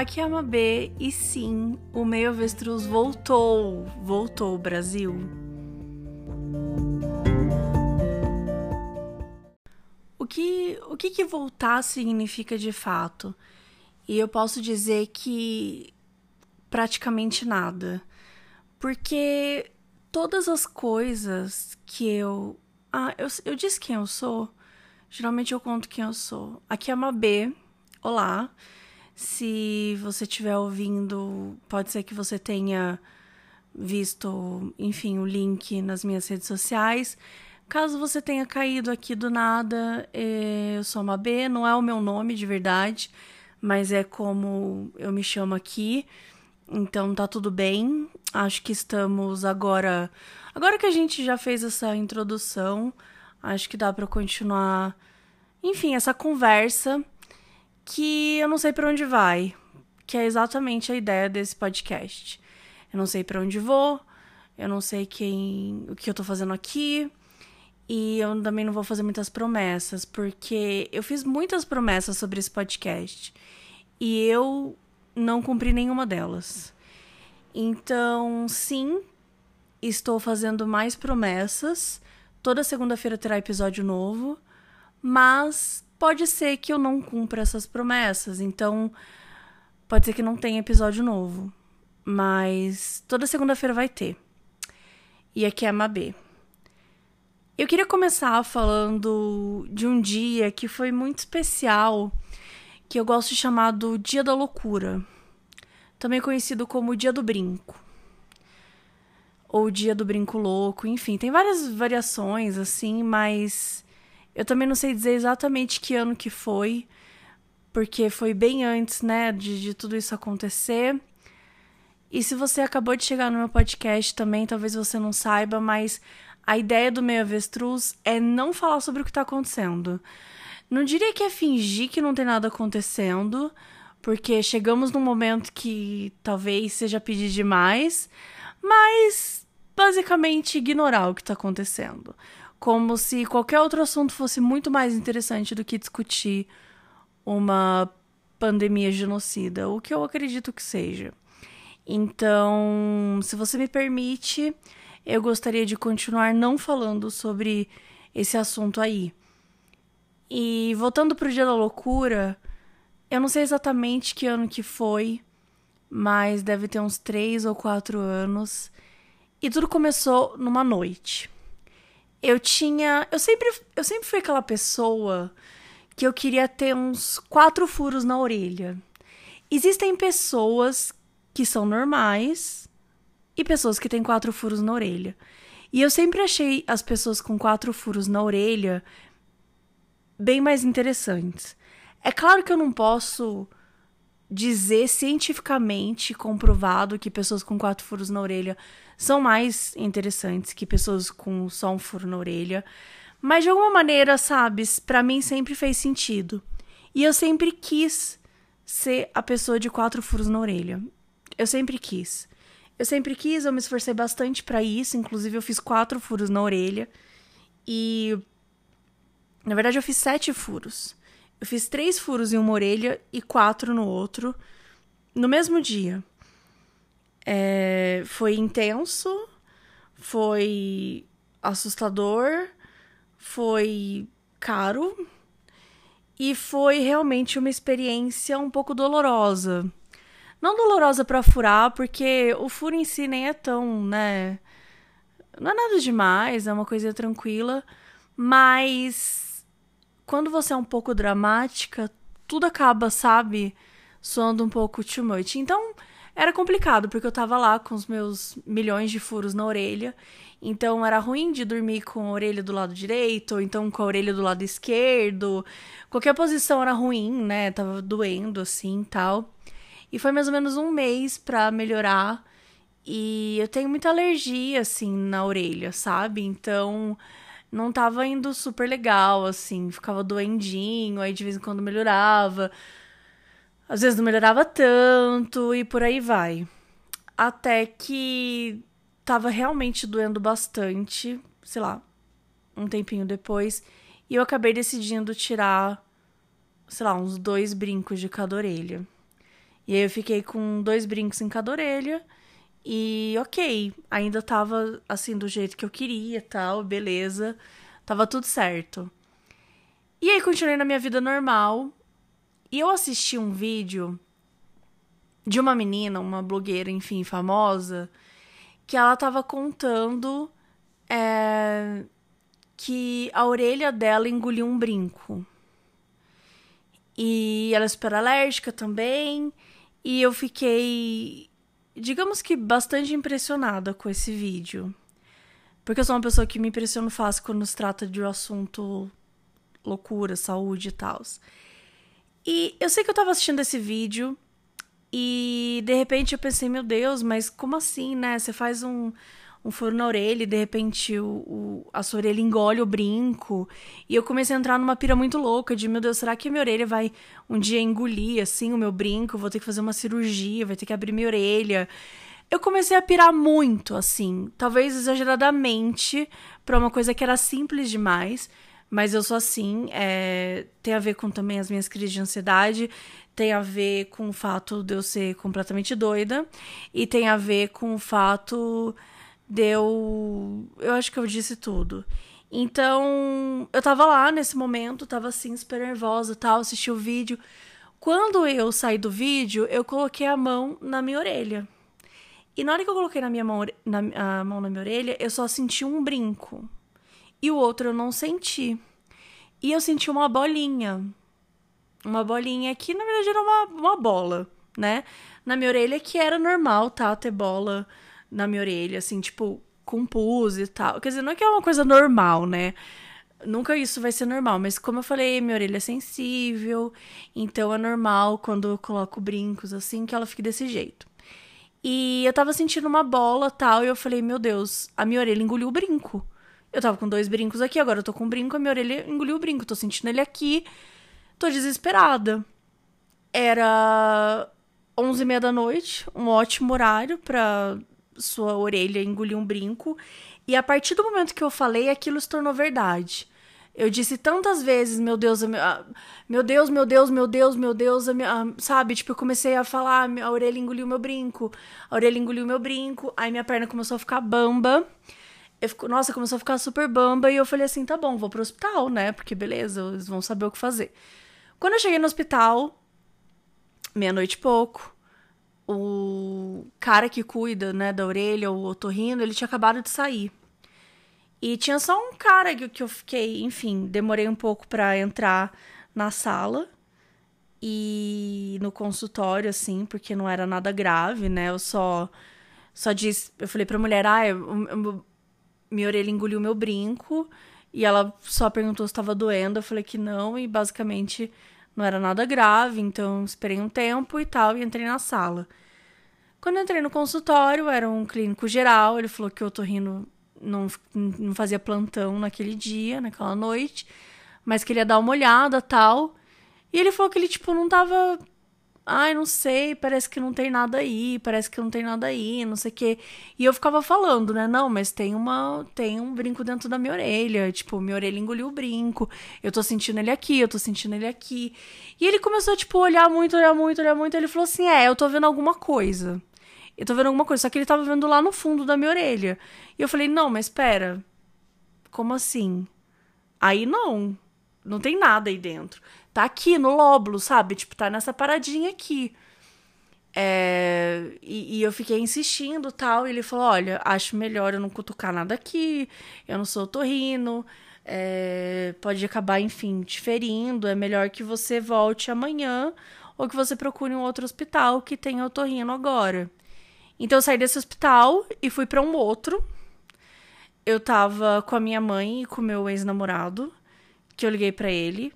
aqui é a Mabê e sim, o meio avestruz voltou, voltou Brasil. O que, o que que voltar significa de fato? E eu posso dizer que praticamente nada. Porque todas as coisas que eu. Ah, eu, eu disse quem eu sou. Geralmente eu conto quem eu sou. Aqui é a Mabê. Olá. Se você estiver ouvindo, pode ser que você tenha visto, enfim, o link nas minhas redes sociais. Caso você tenha caído aqui do nada, eh, eu sou a Mabê, não é o meu nome de verdade, mas é como eu me chamo aqui. Então tá tudo bem. Acho que estamos agora. Agora que a gente já fez essa introdução, acho que dá para continuar. Enfim, essa conversa que eu não sei para onde vai, que é exatamente a ideia desse podcast. Eu não sei para onde vou, eu não sei quem, o que eu tô fazendo aqui, e eu também não vou fazer muitas promessas, porque eu fiz muitas promessas sobre esse podcast e eu não cumpri nenhuma delas. Então, sim, estou fazendo mais promessas. Toda segunda-feira terá episódio novo, mas pode ser que eu não cumpra essas promessas. Então, pode ser que não tenha episódio novo, mas toda segunda-feira vai ter. E aqui é a Mabê. Eu queria começar falando de um dia que foi muito especial que eu gosto de chamar do Dia da Loucura, também conhecido como Dia do Brinco. Ou Dia do Brinco Louco, enfim, tem várias variações assim, mas eu também não sei dizer exatamente que ano que foi, porque foi bem antes, né, de, de tudo isso acontecer. E se você acabou de chegar no meu podcast também, talvez você não saiba, mas a ideia do meio avestruz é não falar sobre o que está acontecendo. Não diria que é fingir que não tem nada acontecendo, porque chegamos num momento que talvez seja pedir demais, mas basicamente ignorar o que está acontecendo. Como se qualquer outro assunto fosse muito mais interessante do que discutir uma pandemia genocida, o que eu acredito que seja. Então, se você me permite, eu gostaria de continuar não falando sobre esse assunto aí. E voltando pro Dia da Loucura, eu não sei exatamente que ano que foi, mas deve ter uns três ou quatro anos. E tudo começou numa noite. Eu tinha. Eu sempre, eu sempre fui aquela pessoa que eu queria ter uns quatro furos na orelha. Existem pessoas que são normais e pessoas que têm quatro furos na orelha. E eu sempre achei as pessoas com quatro furos na orelha bem mais interessantes. É claro que eu não posso dizer cientificamente comprovado que pessoas com quatro furos na orelha são mais interessantes que pessoas com só um furo na orelha, mas de alguma maneira, sabes, para mim sempre fez sentido. E eu sempre quis ser a pessoa de quatro furos na orelha. Eu sempre quis. Eu sempre quis, eu me esforcei bastante para isso, inclusive eu fiz quatro furos na orelha. E na verdade, eu fiz sete furos. Eu fiz três furos em uma orelha e quatro no outro, no mesmo dia. É, foi intenso, foi assustador, foi caro e foi realmente uma experiência um pouco dolorosa. Não dolorosa para furar, porque o furo em si nem é tão, né? Não é nada demais, é uma coisa tranquila, mas quando você é um pouco dramática, tudo acaba, sabe, soando um pouco too much. Então, era complicado, porque eu tava lá com os meus milhões de furos na orelha. Então, era ruim de dormir com a orelha do lado direito, ou então com a orelha do lado esquerdo. Qualquer posição era ruim, né? Tava doendo assim tal. E foi mais ou menos um mês pra melhorar. E eu tenho muita alergia, assim, na orelha, sabe? Então não tava indo super legal, assim, ficava doendinho, aí de vez em quando melhorava. Às vezes não melhorava tanto e por aí vai. Até que tava realmente doendo bastante, sei lá, um tempinho depois, e eu acabei decidindo tirar, sei lá, uns dois brincos de cada orelha. E aí eu fiquei com dois brincos em cada orelha. E ok, ainda tava assim do jeito que eu queria, tal, beleza. Tava tudo certo. E aí continuei na minha vida normal. E eu assisti um vídeo de uma menina, uma blogueira, enfim, famosa, que ela tava contando é, que a orelha dela engoliu um brinco. E ela é super alérgica também. E eu fiquei, digamos que, bastante impressionada com esse vídeo. Porque eu sou uma pessoa que me impressiona fácil quando se trata de um assunto loucura, saúde e tal. E eu sei que eu tava assistindo esse vídeo e de repente eu pensei, meu Deus, mas como assim, né? Você faz um, um furo na orelha e de repente o, o, a sua orelha engole o brinco. E eu comecei a entrar numa pira muito louca de, meu Deus, será que a minha orelha vai um dia engolir assim o meu brinco? Vou ter que fazer uma cirurgia, vai ter que abrir minha orelha. Eu comecei a pirar muito, assim, talvez exageradamente, para uma coisa que era simples demais, mas eu sou assim. É... Tem a ver com também as minhas crises de ansiedade, tem a ver com o fato de eu ser completamente doida, e tem a ver com o fato deu. Eu acho que eu disse tudo. Então, eu tava lá nesse momento, tava assim, super nervosa tal, assisti o vídeo. Quando eu saí do vídeo, eu coloquei a mão na minha orelha. E na hora que eu coloquei na minha mão, na, a mão na minha orelha, eu só senti um brinco. E o outro eu não senti. E eu senti uma bolinha. Uma bolinha que, na verdade, era uma, uma bola, né? Na minha orelha, que era normal, tá? Ter bola na minha orelha, assim, tipo, com pus e tal. Quer dizer, não é que é uma coisa normal, né? Nunca isso vai ser normal, mas como eu falei, minha orelha é sensível, então é normal quando eu coloco brincos assim que ela fique desse jeito. E eu tava sentindo uma bola tal, e eu falei, meu Deus, a minha orelha engoliu o brinco. Eu tava com dois brincos aqui, agora eu tô com um brinco, a minha orelha engoliu o brinco, tô sentindo ele aqui, tô desesperada. Era onze e meia da noite, um ótimo horário pra sua orelha engoliu um brinco. E a partir do momento que eu falei, aquilo se tornou verdade. Eu disse tantas vezes, meu Deus, meu Deus, meu Deus, meu Deus, meu Deus, sabe? Tipo, eu comecei a falar, a orelha engoliu meu brinco, a orelha engoliu meu brinco, aí minha perna começou a ficar bamba. Eu fico, nossa, começou a ficar super bamba e eu falei assim, tá bom, vou pro hospital, né? Porque beleza, eles vão saber o que fazer. Quando eu cheguei no hospital, meia-noite e pouco, o cara que cuida, né, da orelha, o otorrino, ele tinha acabado de sair. E tinha só um cara que, que eu fiquei, enfim, demorei um pouco para entrar na sala e no consultório, assim, porque não era nada grave, né? Eu só só disse, eu falei pra mulher, ah, eu, eu, minha orelha engoliu meu brinco. E ela só perguntou se estava doendo. Eu falei que não, e basicamente não era nada grave, então esperei um tempo e tal, e entrei na sala. Quando eu entrei no consultório, era um clínico geral, ele falou que o otorrino não, não fazia plantão naquele dia, naquela noite, mas que ele ia dar uma olhada tal. E ele falou que ele, tipo, não tava. Ai, não sei, parece que não tem nada aí, parece que não tem nada aí, não sei o quê. E eu ficava falando, né? Não, mas tem uma. Tem um brinco dentro da minha orelha. Tipo, minha orelha engoliu o brinco. Eu tô sentindo ele aqui, eu tô sentindo ele aqui. E ele começou, tipo, olhar muito, olhar muito, olhar muito. Ele falou assim: É, eu tô vendo alguma coisa eu tô vendo alguma coisa. Só que ele tava vendo lá no fundo da minha orelha. E eu falei, não, mas espera. Como assim? Aí não. Não tem nada aí dentro. Tá aqui no lóbulo, sabe? Tipo, tá nessa paradinha aqui. É, e, e, eu fiquei insistindo tal. E ele falou: Olha, acho melhor eu não cutucar nada aqui. Eu não sou torrino. É, pode acabar, enfim, te ferindo. É melhor que você volte amanhã ou que você procure um outro hospital que tenha otorrino agora. Então eu saí desse hospital e fui para um outro. Eu tava com a minha mãe e com meu ex-namorado, que eu liguei para ele,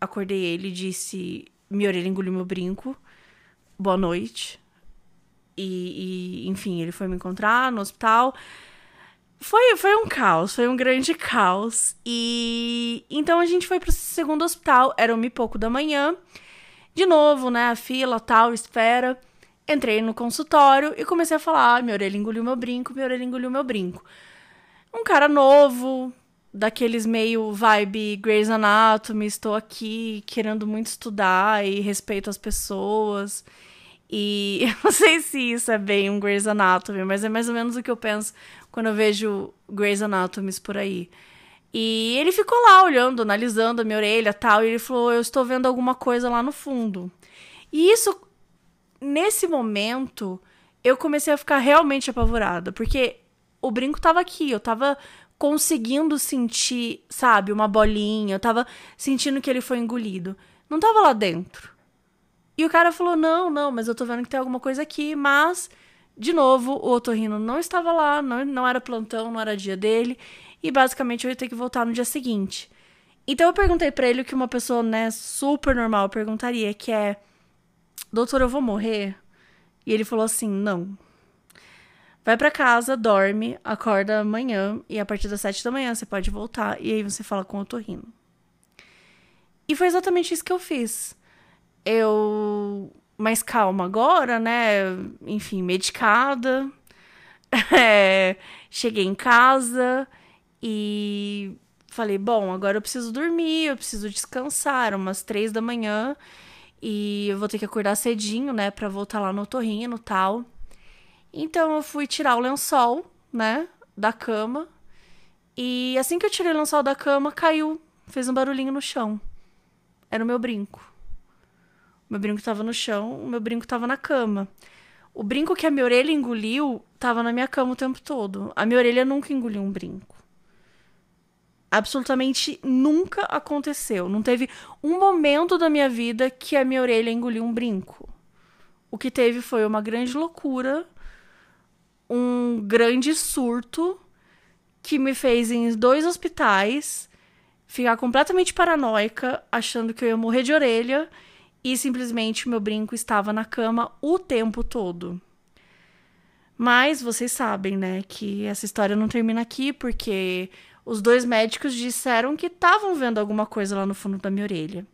acordei ele disse: minha orelha engoliu meu brinco, boa noite. E, e, enfim, ele foi me encontrar no hospital. Foi, foi um caos, foi um grande caos. E então a gente foi pro segundo hospital, era uma e pouco da manhã. De novo, né, a fila, tal, espera. Entrei no consultório e comecei a falar: ah, minha orelha engoliu meu brinco, minha orelha engoliu meu brinco. Um cara novo, daqueles meio vibe Grey's Anatomy, estou aqui querendo muito estudar e respeito as pessoas. E eu não sei se isso é bem um Grey's Anatomy, mas é mais ou menos o que eu penso quando eu vejo Grey's Anatomy por aí. E ele ficou lá olhando, analisando a minha orelha tal, e ele falou: Eu estou vendo alguma coisa lá no fundo. E isso, nesse momento, eu comecei a ficar realmente apavorada, porque o brinco tava aqui, eu tava conseguindo sentir, sabe, uma bolinha, eu tava sentindo que ele foi engolido. Não tava lá dentro. E o cara falou: Não, não, mas eu tô vendo que tem alguma coisa aqui, mas. De novo, o otorrino não estava lá, não, não era plantão, não era dia dele e basicamente eu ia ter que voltar no dia seguinte. Então eu perguntei para ele o que uma pessoa, né, super normal perguntaria, que é: "Doutor, eu vou morrer?" E ele falou assim: "Não. Vai para casa, dorme, acorda amanhã e a partir das sete da manhã você pode voltar e aí você fala com o otorrino." E foi exatamente isso que eu fiz. Eu mais calma agora, né? Enfim, medicada. É, cheguei em casa, e falei, bom, agora eu preciso dormir, eu preciso descansar, umas três da manhã. E eu vou ter que acordar cedinho, né, pra voltar lá no torrino e tal. Então eu fui tirar o lençol, né, da cama. E assim que eu tirei o lençol da cama, caiu, fez um barulhinho no chão. Era o meu brinco. O meu brinco tava no chão, o meu brinco tava na cama. O brinco que a minha orelha engoliu tava na minha cama o tempo todo. A minha orelha nunca engoliu um brinco absolutamente nunca aconteceu. Não teve um momento da minha vida que a minha orelha engoliu um brinco. O que teve foi uma grande loucura, um grande surto que me fez em dois hospitais ficar completamente paranoica, achando que eu ia morrer de orelha e simplesmente meu brinco estava na cama o tempo todo. Mas vocês sabem, né, que essa história não termina aqui porque os dois médicos disseram que estavam vendo alguma coisa lá no fundo da minha orelha.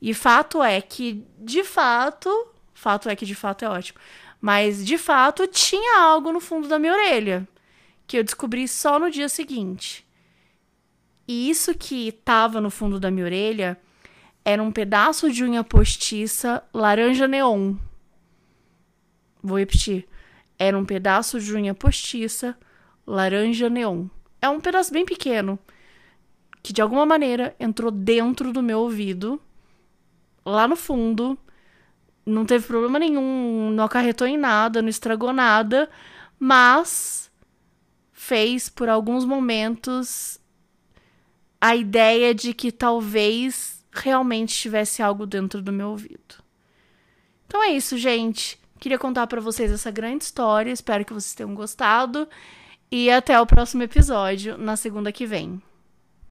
E fato é que, de fato, fato é que de fato é ótimo, mas de fato tinha algo no fundo da minha orelha que eu descobri só no dia seguinte. E isso que estava no fundo da minha orelha era um pedaço de unha postiça laranja neon. Vou repetir. Era um pedaço de unha postiça laranja neon. É um pedaço bem pequeno que de alguma maneira entrou dentro do meu ouvido, lá no fundo. Não teve problema nenhum, não acarretou em nada, não estragou nada, mas fez por alguns momentos a ideia de que talvez realmente tivesse algo dentro do meu ouvido. Então é isso, gente. Queria contar para vocês essa grande história. Espero que vocês tenham gostado. E até o próximo episódio, na segunda que vem.